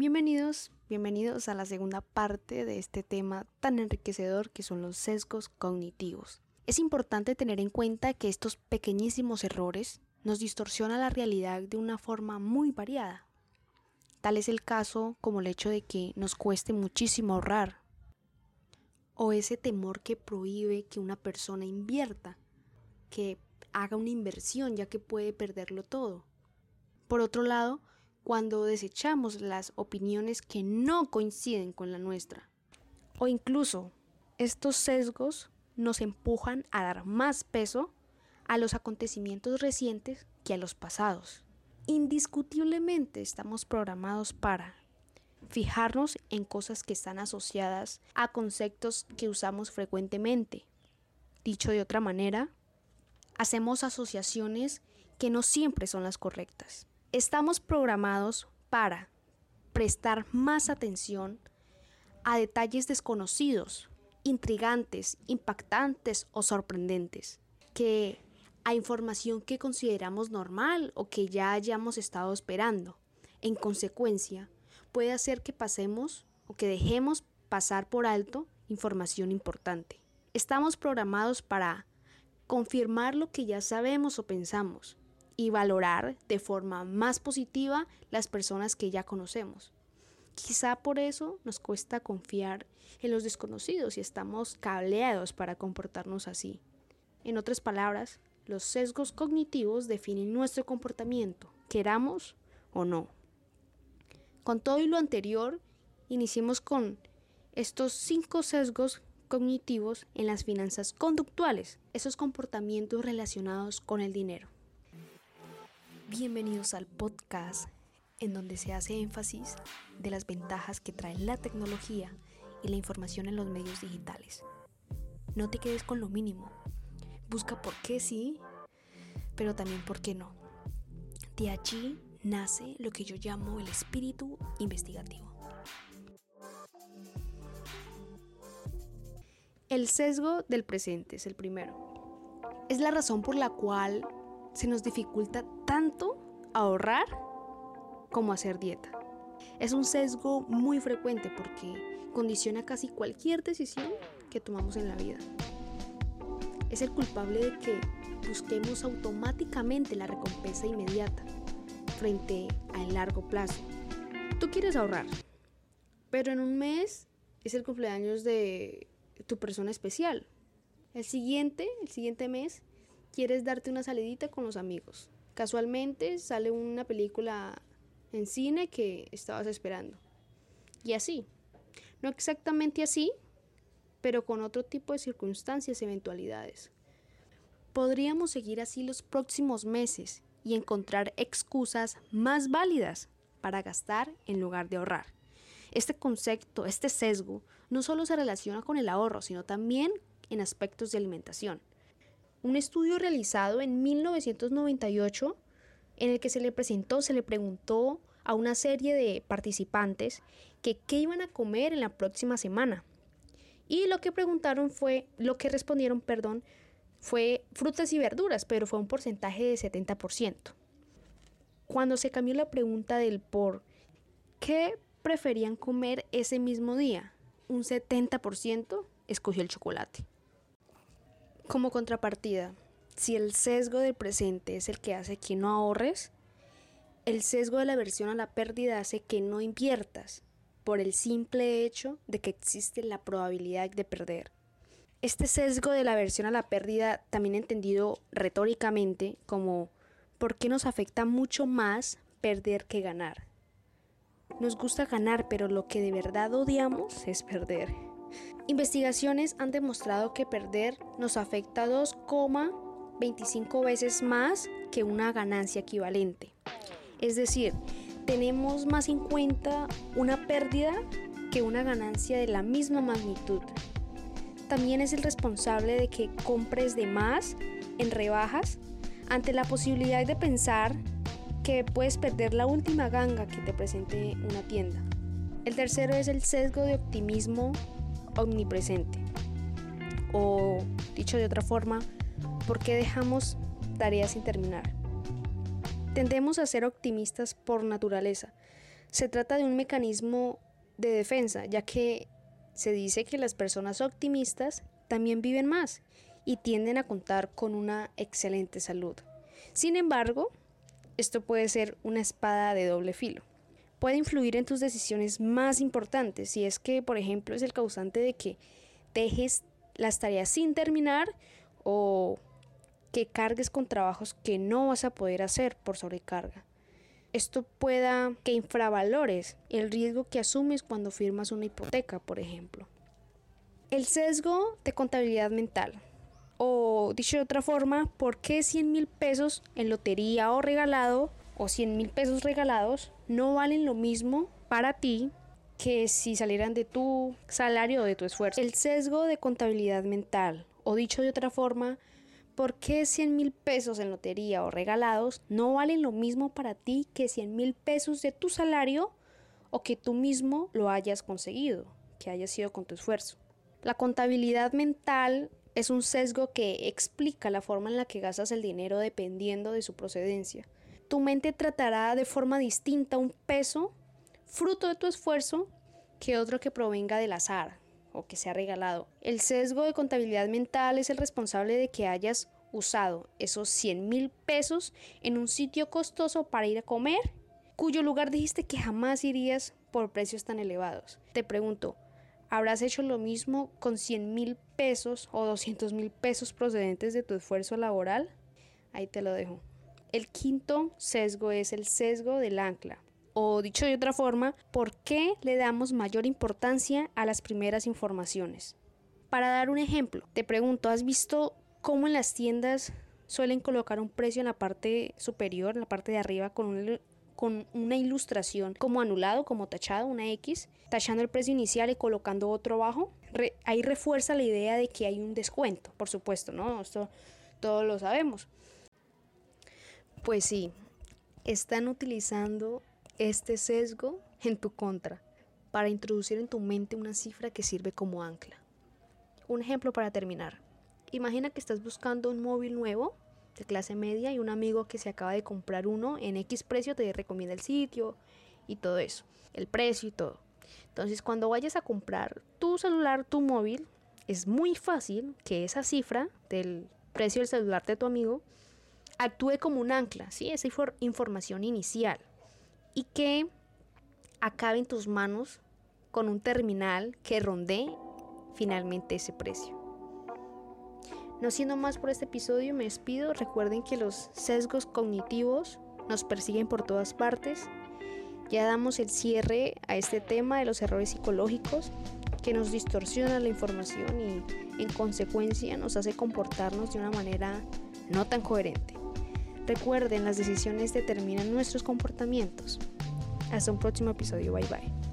Bienvenidos, bienvenidos a la segunda parte de este tema tan enriquecedor que son los sesgos cognitivos. Es importante tener en cuenta que estos pequeñísimos errores nos distorsionan la realidad de una forma muy variada. Tal es el caso como el hecho de que nos cueste muchísimo ahorrar, o ese temor que prohíbe que una persona invierta, que haga una inversión ya que puede perderlo todo. Por otro lado, cuando desechamos las opiniones que no coinciden con la nuestra, o incluso estos sesgos nos empujan a dar más peso a los acontecimientos recientes que a los pasados. Indiscutiblemente estamos programados para fijarnos en cosas que están asociadas a conceptos que usamos frecuentemente. Dicho de otra manera, hacemos asociaciones que no siempre son las correctas. Estamos programados para prestar más atención a detalles desconocidos, intrigantes, impactantes o sorprendentes, que a información que consideramos normal o que ya hayamos estado esperando. En consecuencia, puede hacer que pasemos o que dejemos pasar por alto información importante. Estamos programados para confirmar lo que ya sabemos o pensamos y valorar de forma más positiva las personas que ya conocemos. Quizá por eso nos cuesta confiar en los desconocidos y estamos cableados para comportarnos así. En otras palabras, los sesgos cognitivos definen nuestro comportamiento, queramos o no. Con todo y lo anterior, iniciemos con estos cinco sesgos cognitivos en las finanzas conductuales, esos comportamientos relacionados con el dinero. Bienvenidos al podcast en donde se hace énfasis de las ventajas que trae la tecnología y la información en los medios digitales. No te quedes con lo mínimo. Busca por qué sí, pero también por qué no. De allí nace lo que yo llamo el espíritu investigativo. El sesgo del presente es el primero. Es la razón por la cual se nos dificulta tanto ahorrar como hacer dieta. Es un sesgo muy frecuente porque condiciona casi cualquier decisión que tomamos en la vida. Es el culpable de que busquemos automáticamente la recompensa inmediata frente al largo plazo. Tú quieres ahorrar, pero en un mes es el cumpleaños de tu persona especial. El siguiente, el siguiente mes, quieres darte una salidita con los amigos. Casualmente sale una película en cine que estabas esperando. Y así. No exactamente así, pero con otro tipo de circunstancias y eventualidades. Podríamos seguir así los próximos meses y encontrar excusas más válidas para gastar en lugar de ahorrar. Este concepto, este sesgo, no solo se relaciona con el ahorro, sino también en aspectos de alimentación. Un estudio realizado en 1998 en el que se le presentó, se le preguntó a una serie de participantes que qué iban a comer en la próxima semana. Y lo que preguntaron fue, lo que respondieron, perdón, fue frutas y verduras, pero fue un porcentaje de 70%. Cuando se cambió la pregunta del por qué preferían comer ese mismo día, un 70% escogió el chocolate. Como contrapartida, si el sesgo del presente es el que hace que no ahorres, el sesgo de la aversión a la pérdida hace que no inviertas por el simple hecho de que existe la probabilidad de perder. Este sesgo de la aversión a la pérdida, también entendido retóricamente como ¿por qué nos afecta mucho más perder que ganar? Nos gusta ganar, pero lo que de verdad odiamos es perder. Investigaciones han demostrado que perder nos afecta 2,25 veces más que una ganancia equivalente. Es decir, tenemos más en cuenta una pérdida que una ganancia de la misma magnitud también es el responsable de que compres de más en rebajas ante la posibilidad de pensar que puedes perder la última ganga que te presente una tienda. El tercero es el sesgo de optimismo omnipresente. O, dicho de otra forma, ¿por qué dejamos tareas sin terminar? Tendemos a ser optimistas por naturaleza. Se trata de un mecanismo de defensa, ya que se dice que las personas optimistas también viven más y tienden a contar con una excelente salud. Sin embargo, esto puede ser una espada de doble filo. Puede influir en tus decisiones más importantes si es que, por ejemplo, es el causante de que dejes las tareas sin terminar o que cargues con trabajos que no vas a poder hacer por sobrecarga. Esto pueda que infravalores el riesgo que asumes cuando firmas una hipoteca, por ejemplo. El sesgo de contabilidad mental. O dicho de otra forma, ¿por qué 100 mil pesos en lotería o regalado o 100 mil pesos regalados no valen lo mismo para ti que si salieran de tu salario o de tu esfuerzo? El sesgo de contabilidad mental. O dicho de otra forma, ¿por qué 100 mil pesos en lotería o regalados no valen lo mismo para ti que 100 mil pesos de tu salario o que tú mismo lo hayas conseguido, que haya sido con tu esfuerzo? La contabilidad mental es un sesgo que explica la forma en la que gastas el dinero dependiendo de su procedencia. Tu mente tratará de forma distinta un peso fruto de tu esfuerzo que otro que provenga del azar o que sea regalado. El sesgo de contabilidad mental es el responsable de que hayas usado esos 100 mil pesos en un sitio costoso para ir a comer, cuyo lugar dijiste que jamás irías por precios tan elevados. Te pregunto, habrás hecho lo mismo con 100 mil pesos o 200 mil pesos procedentes de tu esfuerzo laboral? Ahí te lo dejo. El quinto sesgo es el sesgo del ancla. O dicho de otra forma, ¿por qué le damos mayor importancia a las primeras informaciones? Para dar un ejemplo, te pregunto, ¿has visto cómo en las tiendas suelen colocar un precio en la parte superior, en la parte de arriba, con un con una ilustración como anulado, como tachado, una X, tachando el precio inicial y colocando otro abajo. ahí refuerza la idea de que hay un descuento, por supuesto, ¿no? Esto todos lo sabemos. Pues sí, están utilizando este sesgo en tu contra para introducir en tu mente una cifra que sirve como ancla. Un ejemplo para terminar. Imagina que estás buscando un móvil nuevo de clase media y un amigo que se acaba de comprar uno en X precio te recomienda el sitio y todo eso, el precio y todo. Entonces cuando vayas a comprar tu celular, tu móvil, es muy fácil que esa cifra del precio del celular de tu amigo actúe como un ancla, ¿sí? esa información inicial y que acabe en tus manos con un terminal que ronde finalmente ese precio. No siendo más por este episodio, me despido. Recuerden que los sesgos cognitivos nos persiguen por todas partes. Ya damos el cierre a este tema de los errores psicológicos que nos distorsionan la información y en consecuencia nos hace comportarnos de una manera no tan coherente. Recuerden, las decisiones determinan nuestros comportamientos. Hasta un próximo episodio. Bye bye.